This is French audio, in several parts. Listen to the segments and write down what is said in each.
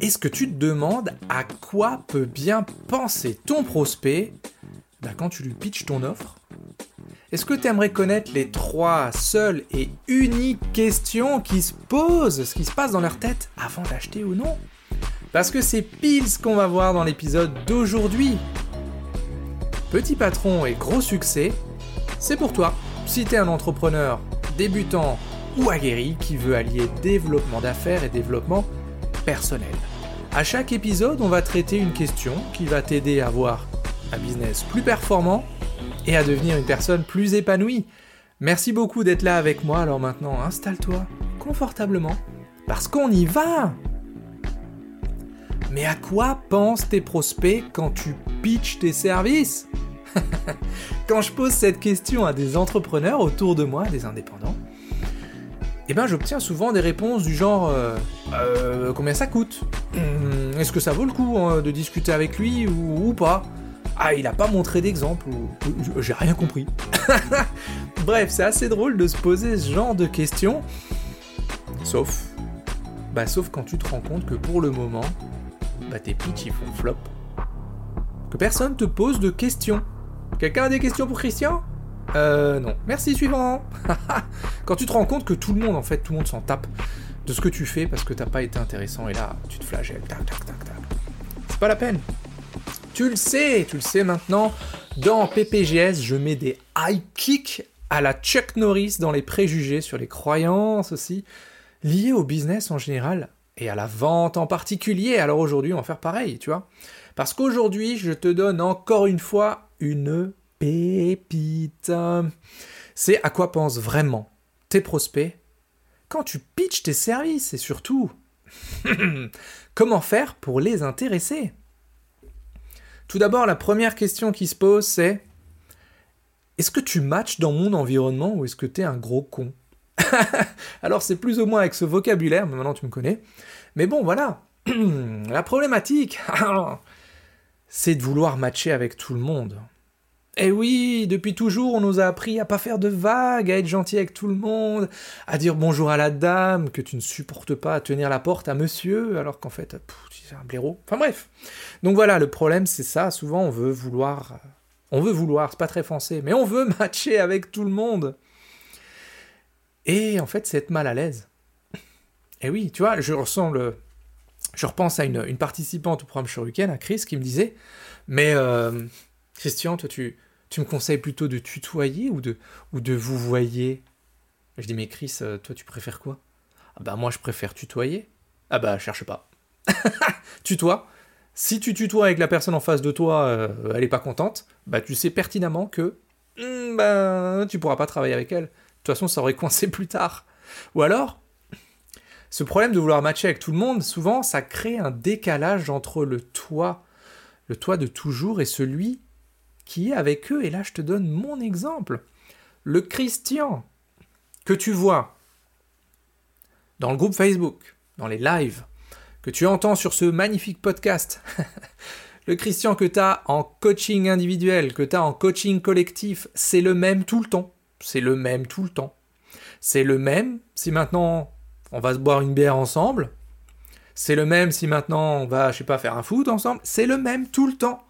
est-ce que tu te demandes à quoi peut bien penser ton prospect bah, quand tu lui pitches ton offre? Est-ce que tu aimerais connaître les trois seules et uniques questions qui se posent, ce qui se passe dans leur tête avant d'acheter ou non? Parce que c'est pile ce qu'on va voir dans l'épisode d'aujourd'hui. Petit patron et gros succès, c'est pour toi. Si tu es un entrepreneur débutant ou aguerri qui veut allier développement d'affaires et développement personnel. À chaque épisode, on va traiter une question qui va t'aider à avoir un business plus performant et à devenir une personne plus épanouie. Merci beaucoup d'être là avec moi, alors maintenant installe-toi confortablement parce qu'on y va Mais à quoi pensent tes prospects quand tu pitches tes services? Quand je pose cette question à des entrepreneurs autour de moi, des indépendants, eh ben j'obtiens souvent des réponses du genre euh, euh, combien ça coûte hum, Est-ce que ça vaut le coup hein, de discuter avec lui ou, pas Ah, il a pas montré d'exemple j'ai rien compris. Bref, c'est assez drôle de se poser ce genre de questions. Sauf, bah sauf quand tu te rends compte que pour le moment, bah tes pitchs ils font flop. Que personne te pose de questions. Quelqu'un a des questions pour Christian? Euh, non. Merci, suivant Quand tu te rends compte que tout le monde, en fait, tout le monde s'en tape de ce que tu fais parce que t'as pas été intéressant et là, tu te flagelles. Tac, tac, tac, tac. C'est pas la peine. Tu le sais, tu le sais maintenant. Dans PPGS, je mets des high kicks à la Chuck Norris dans les préjugés sur les croyances aussi, liées au business en général et à la vente en particulier. Alors aujourd'hui, on va faire pareil, tu vois. Parce qu'aujourd'hui, je te donne encore une fois une pépite. C'est à quoi pensent vraiment tes prospects quand tu pitches tes services et surtout comment faire pour les intéresser? Tout d'abord, la première question qui se pose, c'est est-ce que tu matches dans mon environnement ou est-ce que tu es un gros con? Alors c'est plus ou moins avec ce vocabulaire, mais maintenant tu me connais. Mais bon, voilà. la problématique, c'est de vouloir matcher avec tout le monde. Eh oui, depuis toujours, on nous a appris à pas faire de vagues, à être gentil avec tout le monde, à dire bonjour à la dame, que tu ne supportes pas à tenir la porte à monsieur, alors qu'en fait, c'est un blaireau. Enfin bref. Donc voilà, le problème, c'est ça. Souvent, on veut vouloir. On veut vouloir, c'est pas très français, mais on veut matcher avec tout le monde. Et en fait, c'est être mal à l'aise. Eh oui, tu vois, je ressens le. Je repense à une, participante au programme Shuriken, à Chris, qui me disait Mais euh, Christian, toi, tu, tu me conseilles plutôt de tutoyer ou de, ou de vous voyer Je dis, mais Chris, euh, toi, tu préfères quoi? Ah bah moi, je préfère tutoyer. Ah bah, cherche pas. Tutoie. Si tu tutoies avec la personne en face de toi, euh, elle est pas contente, bah tu sais pertinemment que hmm, bah, tu pourras pas travailler avec elle. De toute façon, ça aurait coincé plus tard. Ou alors, ce problème de vouloir matcher avec tout le monde, souvent, ça crée un décalage entre le toi, le toi de toujours et celui qui est avec eux. Et là, je te donne mon exemple. Le Christian que tu vois dans le groupe Facebook, dans les lives, que tu entends sur ce magnifique podcast, le Christian que tu as en coaching individuel, que tu as en coaching collectif, c'est le même tout le temps. C'est le même tout le temps. C'est le même si maintenant on va se boire une bière ensemble. C'est le même si maintenant on va, je sais pas, faire un foot ensemble. C'est le même tout le temps.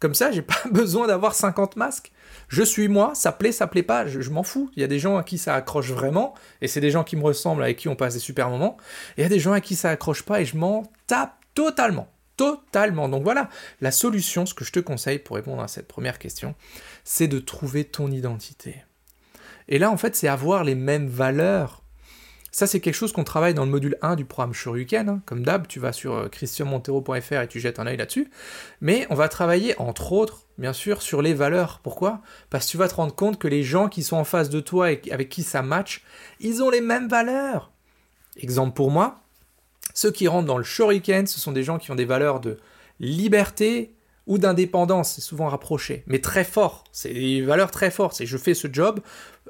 Comme ça, j'ai pas besoin d'avoir 50 masques. Je suis moi, ça plaît, ça plaît pas, je, m'en fous. Il y a des gens à qui ça accroche vraiment, et c'est des gens qui me ressemblent, avec qui on passe des super moments. Et il y a des gens à qui ça accroche pas, et je m'en tape totalement. Totalement. Donc voilà, la solution, ce que je te conseille pour répondre à cette première question, c'est de trouver ton identité. Et là, en fait, c'est avoir les mêmes valeurs ça, c'est quelque chose qu'on travaille dans le module 1 du programme Shoryuken. Hein. Comme d'hab, tu vas sur euh, christianmontero.fr et tu jettes un œil là-dessus. Mais on va travailler, entre autres, bien sûr, sur les valeurs. Pourquoi? Parce que tu vas te rendre compte que les gens qui sont en face de toi et avec qui ça match, ils ont les mêmes valeurs. Exemple pour moi, ceux qui rentrent dans le Shoryuken, ce sont des gens qui ont des valeurs de liberté ou d'indépendance, c'est souvent rapproché, mais très fort. C'est des valeurs très fortes. C'est je fais ce job,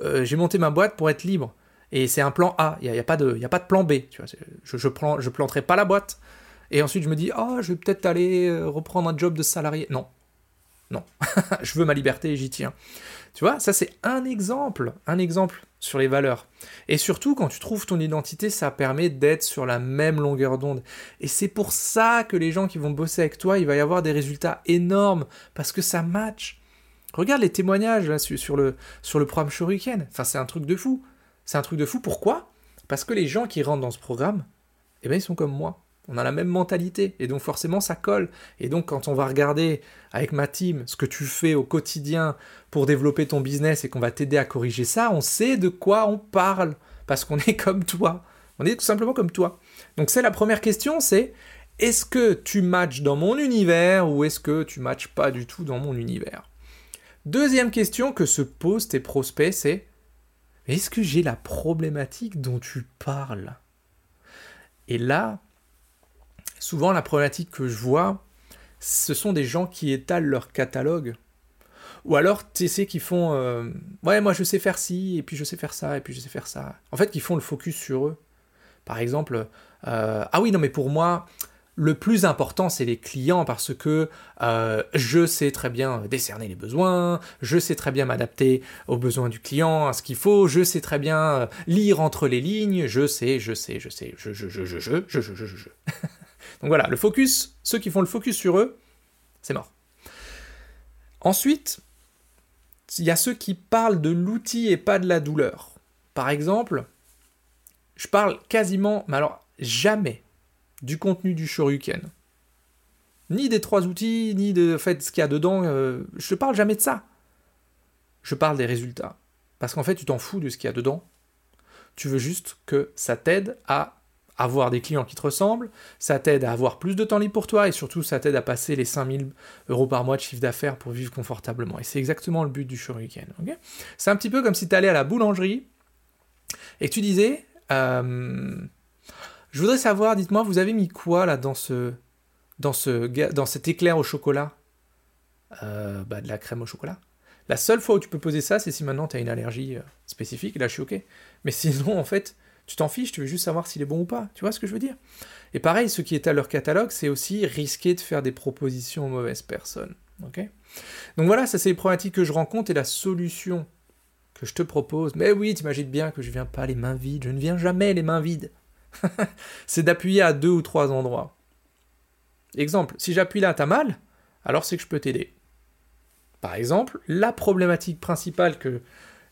euh, j'ai monté ma boîte pour être libre. Et c'est un plan A, il n'y a, pas de, a pas de plan B. Tu vois, je ne je, je planterai pas la boîte. Et ensuite, je me dis, oh, je vais peut-être aller euh, reprendre un job de salarié. Non. Non, je veux ma liberté et j'y tiens. Tu vois, ça c'est un exemple, un exemple sur les valeurs. Et surtout, quand tu trouves ton identité, ça permet d'être sur la même longueur d'onde. Et c'est pour ça que les gens qui vont bosser avec toi, il va y avoir des résultats énormes, parce que ça match. Regarde les témoignages là, sur, le, sur le programme Shuriken. Enfin, c'est un truc de fou. C'est un truc de fou. Pourquoi? Parce que les gens qui rentrent dans ce programme, eh bien, ils sont comme moi on a la même mentalité, et donc forcément ça colle. Et donc quand on va regarder avec ma team ce que tu fais au quotidien pour développer ton business et qu'on va t'aider à corriger ça, on sait de quoi on parle, parce qu'on est comme toi. On est tout simplement comme toi. Donc c'est la première question, c'est est-ce que tu matches dans mon univers ou est-ce que tu matches pas du tout dans mon univers? Deuxième question que se posent tes prospects, c'est est-ce que j'ai la problématique dont tu parles? Et là, souvent la problématique que je vois, ce sont des gens qui étalent leur catalogue. Ou alors, tu sais, qui font euh, Ouais, moi je sais faire ci, et puis je sais faire ça, et puis je sais faire ça. En fait, qui font le focus sur eux. Par exemple, euh, Ah oui, non, mais pour moi, le plus important, c'est les clients parce que euh, je sais très bien décerner les besoins, je sais très bien m'adapter aux besoins du client, à ce qu'il faut, je sais très bien lire entre les lignes, je sais, je sais, je sais, je, je, je, je, je, je, je, je, je. Donc voilà, le focus, ceux qui font le focus sur eux, c'est mort. Ensuite, il y a ceux qui parlent de l'outil et pas de la douleur. Par exemple, je parle quasiment, mais alors jamais, du contenu du Shoryuken. Ni des trois outils, ni de fait, ce qu'il y a dedans. Euh, je ne parle jamais de ça. Je parle des résultats. Parce qu'en fait, tu t'en fous de ce qu'il y a dedans. Tu veux juste que ça t'aide à avoir des clients qui te ressemblent, ça t'aide à avoir plus de temps libre pour toi et surtout ça t'aide à passer les 5000 euros par mois de chiffre d'affaires pour vivre confortablement. Et c'est exactement le but du Shuriken. c'est un petit peu comme si tu allais à la boulangerie et que tu disais euh, Je voudrais savoir, dites-moi, vous avez mis quoi là dans ce, dans ce, dans cet éclair au chocolat? Euh, bah, De la crème au chocolat. La seule fois où tu peux poser ça, c'est si maintenant tu as une allergie euh, spécifique, là je suis ok. Mais sinon, en fait, tu t'en fiches, tu veux juste savoir s'il est bon ou pas. Tu vois ce que je veux dire? Et pareil, ce qui est à leur catalogue, c'est aussi risquer de faire des propositions aux mauvaises personnes. ok? Donc voilà, ça c'est les problématiques que je rencontre et la solution que je te propose. Mais oui, t'imagines bien que je viens pas les mains vides, je ne viens jamais les mains vides. c'est d'appuyer à deux ou trois endroits. Exemple, si j'appuie là, t'as mal, alors c'est que je peux t'aider. Par exemple, la problématique principale que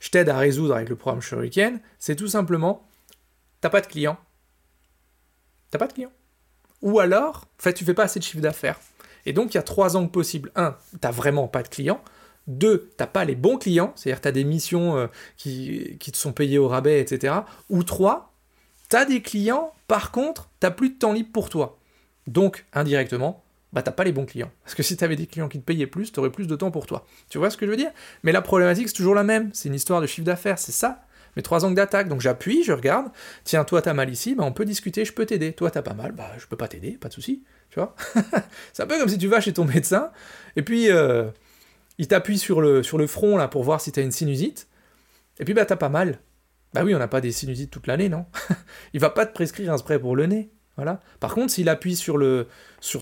je t'aide à résoudre avec le programme Shuriken, c'est tout simplement t'as pas de clients. T'as pas de clients. Ou alors, en fait, tu fais pas assez de chiffre d'affaires. Et donc, il y a trois angles possibles. Un, t'as vraiment pas de clients. Deux, t'as pas les bons clients, c'est-à-dire t'as des missions euh, qui, qui, te sont payées au rabais, etc. Ou trois, t'as des clients, par contre, t'as plus de temps libre pour toi. Donc, indirectement, bah t'as pas les bons clients. Parce que si t'avais des clients qui te payaient plus, t'aurais plus de temps pour toi. Tu vois ce que je veux dire? Mais la problématique, c'est toujours la même. C'est une histoire de chiffre d'affaires, c'est ça mes trois angles d'attaque. Donc j'appuie, je regarde, tiens, toi t'as mal ici, bah, on peut discuter, je peux t'aider. Toi t'as pas mal, bah je peux pas t'aider, pas de souci, tu vois? c'est un peu comme si tu vas chez ton médecin, et puis euh, il t'appuie sur le, front là pour voir si t'as une sinusite, et puis bah t'as pas mal. Bah oui, on n'a pas des sinusites toute l'année, non? Il va pas te prescrire un spray pour le nez. Voilà. Par contre, s'il appuie sur,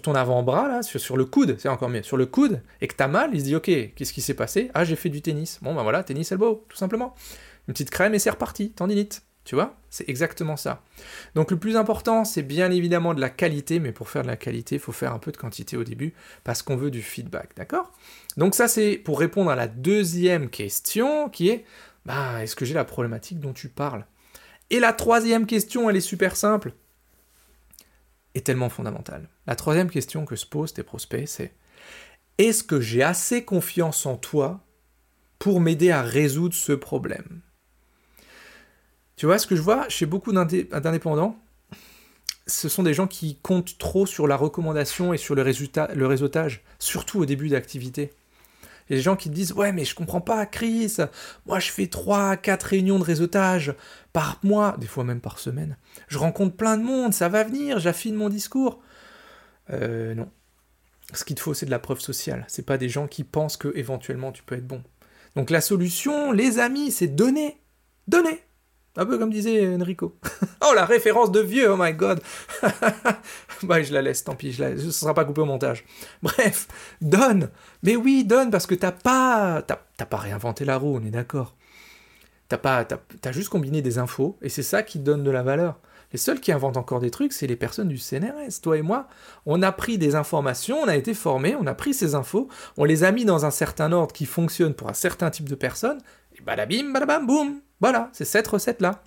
ton avant-bras, là, sur, sur le coude, c'est encore mieux, sur le coude, et que t'as mal, il se dit, ok, qu'est-ce qui s'est passé? Ah, j'ai fait du tennis. Bon, ben voilà, tennis elbow, tout simplement une petite crème et c'est reparti, tendinite. Tu vois? C'est exactement ça. Donc le plus important, c'est bien évidemment de la qualité, mais pour faire de la qualité, il faut faire un peu de quantité au début, parce qu'on veut du feedback, d'accord? Donc ça, c'est pour répondre à la deuxième question, qui est, bah, est-ce que j'ai la problématique dont tu parles? Et la troisième question, elle est super simple, et tellement fondamentale. La troisième question que se posent tes prospects, c'est, est-ce que j'ai assez confiance en toi pour m'aider à résoudre ce problème? Tu vois, ce que je vois chez beaucoup d'indépendants, ce sont des gens qui comptent trop sur la recommandation et sur le, résultat, le réseautage, surtout au début d'activité. A des gens qui te disent Ouais, mais je comprends pas, Chris. Moi, je fais 3, 4 réunions de réseautage par mois, des fois même par semaine. Je rencontre plein de monde, ça va venir, j'affine mon discours. Euh, non. Ce qu'il te faut, c'est de la preuve sociale. C'est pas des gens qui pensent que éventuellement tu peux être bon. Donc la solution, les amis, c'est donner. Donner. Un peu comme disait Enrico. oh, la référence de vieux, oh my god. bah, je la laisse, tant pis, je ce sera pas coupé au montage. Bref, donne. Mais oui, donne, parce que t'as pas, t'as pas réinventé la roue, on est d'accord. T'as pas, t'as juste combiné des infos, et c'est ça qui donne de la valeur. Les seuls qui inventent encore des trucs, c'est les personnes du CNRS. Toi et moi, on a pris des informations, on a été formés, on a pris ces infos, on les a mis dans un certain ordre qui fonctionne pour un certain type de personnes, badabim, badabam, boum Voilà, c'est cette recette-là.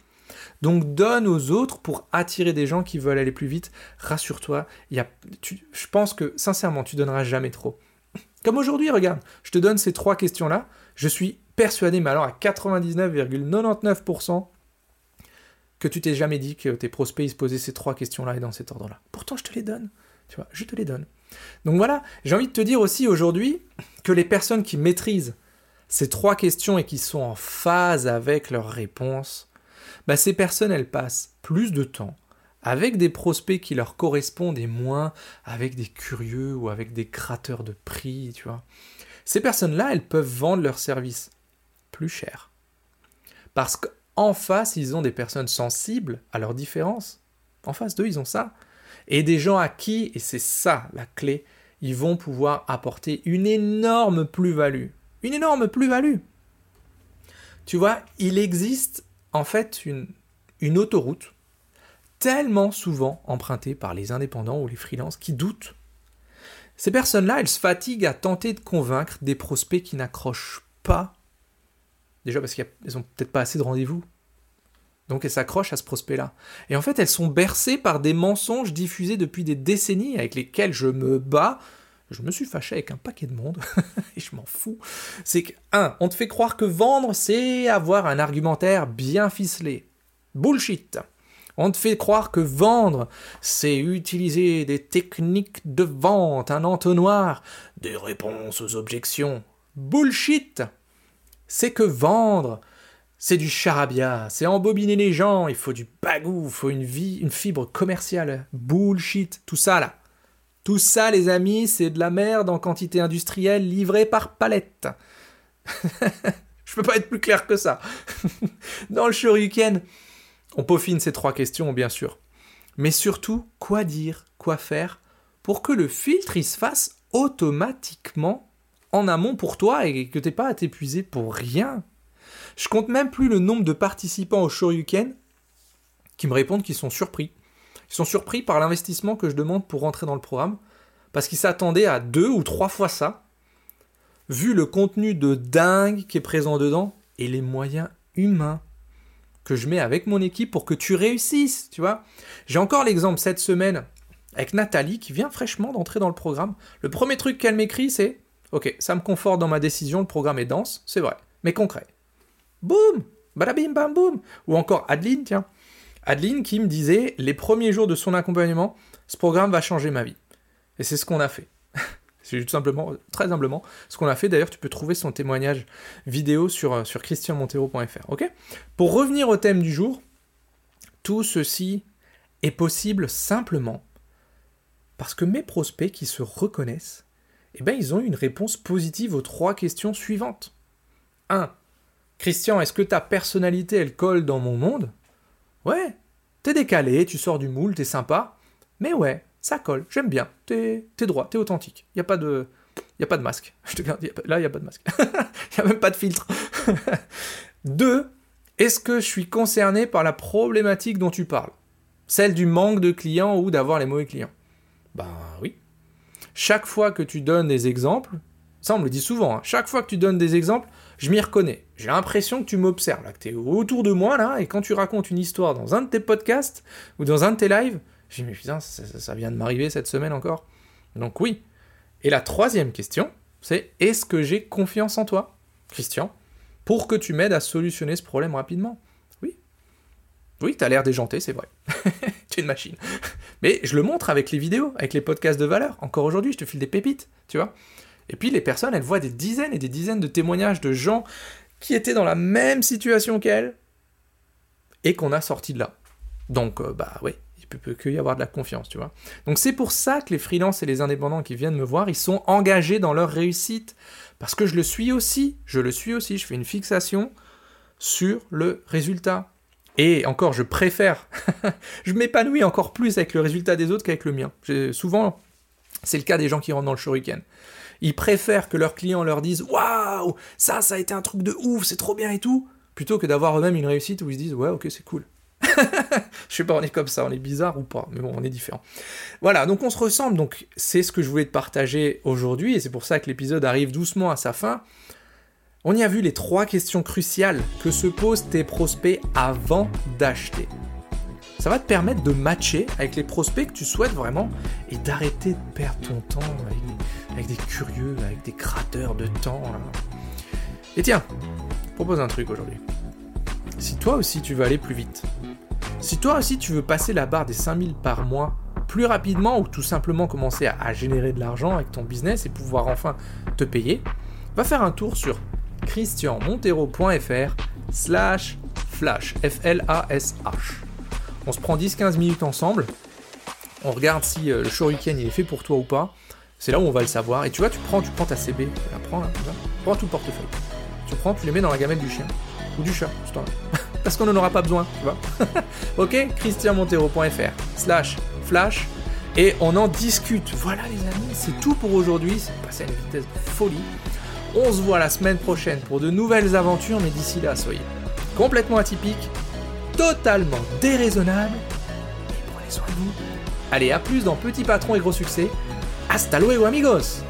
Donc donne aux autres pour attirer des gens qui veulent aller plus vite. Rassure-toi, je pense que sincèrement, tu donneras jamais trop. Comme aujourd'hui, regarde, je te donne ces trois questions-là. Je suis persuadé, mais alors à 99,99%, que tu t'es jamais dit que tes prospects se posaient ces trois questions-là et dans cet ordre-là. Pourtant, je te les donne. Tu vois, je te les donne. Donc voilà, j'ai envie de te dire aussi aujourd'hui que les personnes qui maîtrisent ces trois questions et qui sont en phase avec leurs réponses, bah ces personnes, elles passent plus de temps avec des prospects qui leur correspondent et moins avec des curieux ou avec des créateurs de prix, tu vois. Ces personnes-là, elles peuvent vendre leurs services plus cher. Parce que en face, ils ont des personnes sensibles à leurs différences. En face d'eux, ils ont ça. Et des gens à qui, et c'est ça la clé, ils vont pouvoir apporter une énorme plus-value. Une énorme plus-value. Tu vois, il existe en fait une, autoroute tellement souvent empruntée par les indépendants ou les freelances qui doutent. Ces personnes-là, elles se fatiguent à tenter de convaincre des prospects qui n'accrochent pas Déjà parce qu'elles n'ont peut-être pas assez de rendez-vous. Donc elles s'accrochent à ce prospect-là. Et en fait, elles sont bercées par des mensonges diffusés depuis des décennies avec lesquels je me bats. Je me suis fâché avec un paquet de monde, et je m'en fous. C'est que, un, on te fait croire que vendre, c'est avoir un argumentaire bien ficelé. Bullshit. On te fait croire que vendre, c'est utiliser des techniques de vente, un entonnoir, des réponses aux objections. Bullshit c'est que vendre, c'est du charabia, c'est embobiner les gens, il faut du bagou, il faut une fibre commerciale, bullshit, tout ça là. Tout ça, les amis, c'est de la merde en quantité industrielle livrée par palette. Je peux pas être plus clair que ça. Dans le Shoryuken, on peaufine ces trois questions, bien sûr. Mais surtout, quoi dire, quoi faire pour que le filtre il se fasse automatiquement en amont pour toi et que t'es pas à t'épuiser pour rien. Je compte même plus le nombre de participants au Shoryuken qui me répondent qu'ils sont surpris. Ils sont surpris par l'investissement que je demande pour rentrer dans le programme, parce qu'ils s'attendaient à deux ou trois fois ça, vu le contenu de dingue qui est présent dedans et les moyens humains que je mets avec mon équipe pour que tu réussisses, tu vois. J'ai encore l'exemple cette semaine avec Nathalie qui vient fraîchement d'entrer dans le programme. Le premier truc qu'elle m'écrit, c'est Ok, ça me conforte dans ma décision, le programme est dense, c'est vrai, mais concret. Boum Badabim bam boum Ou encore Adeline, tiens. Adeline qui me disait, les premiers jours de son accompagnement, ce programme va changer ma vie. Et c'est ce qu'on a fait. c'est tout simplement, très humblement, ce qu'on a fait. D'ailleurs, tu peux trouver son témoignage vidéo sur, euh, christianmontero.fr. Pour revenir au thème du jour, tout ceci est possible simplement parce que mes prospects qui se reconnaissent eh bien, ils ont une réponse positive aux trois questions suivantes. 1. Christian, est-ce que ta personnalité, elle colle dans mon monde? Ouais, t'es décalé, tu sors du moule, t'es sympa, mais ouais, ça colle, j'aime bien, t'es droit, t'es authentique, y a pas de... Y a pas de masque. Je te garde, là, n'y a pas de masque. N'y a même pas de filtre. 2. Est-ce que je suis concerné par la problématique dont tu parles? Celle du manque de clients ou d'avoir les mauvais clients? Ben oui chaque fois que tu donnes des exemples, ça on me le dit souvent, hein, chaque fois que tu donnes des exemples, je m'y reconnais. J'ai l'impression que tu m'observes, que tu es autour de moi, là, et quand tu racontes une histoire dans un de tes podcasts ou dans un de tes lives, je dis, mais putain, ça, vient de m'arriver cette semaine encore. Donc oui. Et la troisième question, c'est est-ce que j'ai confiance en toi, Christian, pour que tu m'aides à solutionner ce problème rapidement Oui. Oui, t'as l'air déjanté, c'est vrai. tu es une machine. Mais je le montre avec les vidéos, avec les podcasts de valeur. Encore aujourd'hui, je te file des pépites, tu vois. Et puis les personnes, elles voient des dizaines et des dizaines de témoignages de gens qui étaient dans la même situation qu'elles et qu'on a sorti de là. Donc, euh, bah oui, il peut, peut que y avoir de la confiance, tu vois. Donc c'est pour ça que les freelances et les indépendants qui viennent me voir, ils sont engagés dans leur réussite. Parce que je le suis aussi, je le suis aussi, je fais une fixation sur le résultat. Et encore, je préfère, je m'épanouis encore plus avec le résultat des autres qu'avec le mien. Souvent, c'est le cas des gens qui rentrent dans le shuriken. Ils préfèrent que leurs clients leur disent Waouh, ça, ça a été un truc de ouf, c'est trop bien et tout, plutôt que d'avoir eux-mêmes une réussite où ils se disent Ouais, ok, c'est cool. je sais pas, on est comme ça, on est bizarre ou pas, mais bon, on est différent. Voilà, donc on se ressemble, donc c'est ce que je voulais te partager aujourd'hui, et c'est pour ça que l'épisode arrive doucement à sa fin. On y a vu les trois questions cruciales que se posent tes prospects avant d'acheter. Ça va te permettre de matcher avec les prospects que tu souhaites vraiment et d'arrêter de perdre ton temps avec, des curieux, avec des crateurs de temps. Et tiens, je propose un truc aujourd'hui. Si toi aussi tu veux aller plus vite, si toi aussi tu veux passer la barre des 5000 par mois plus rapidement ou tout simplement commencer à, générer de l'argent avec ton business et pouvoir enfin te payer, va faire un tour sur christianmontero.fr slash flash, F-L-A-S-H. On se prend 10-15 minutes ensemble, on regarde si euh, le shuriken il est fait pour toi ou pas, c'est là où on va le savoir, et tu vois, tu prends, tu prends ta CB, tu la prends là, tu prends tout le portefeuille, tu prends, tu les mets dans la gamelle du chien, ou du chat, parce qu'on n'en aura pas besoin, tu vois. ok christianmontero.fr slash flash, et on en discute. Voilà les amis, c'est tout pour aujourd'hui, c'est passé à une vitesse de folie. On se voit la semaine prochaine pour de nouvelles aventures, mais d'ici là, soyez complètement atypiques, totalement déraisonnables, et prenez soin de. Allez, à plus dans Petit Patron et Gros Succès. Hasta luego amigos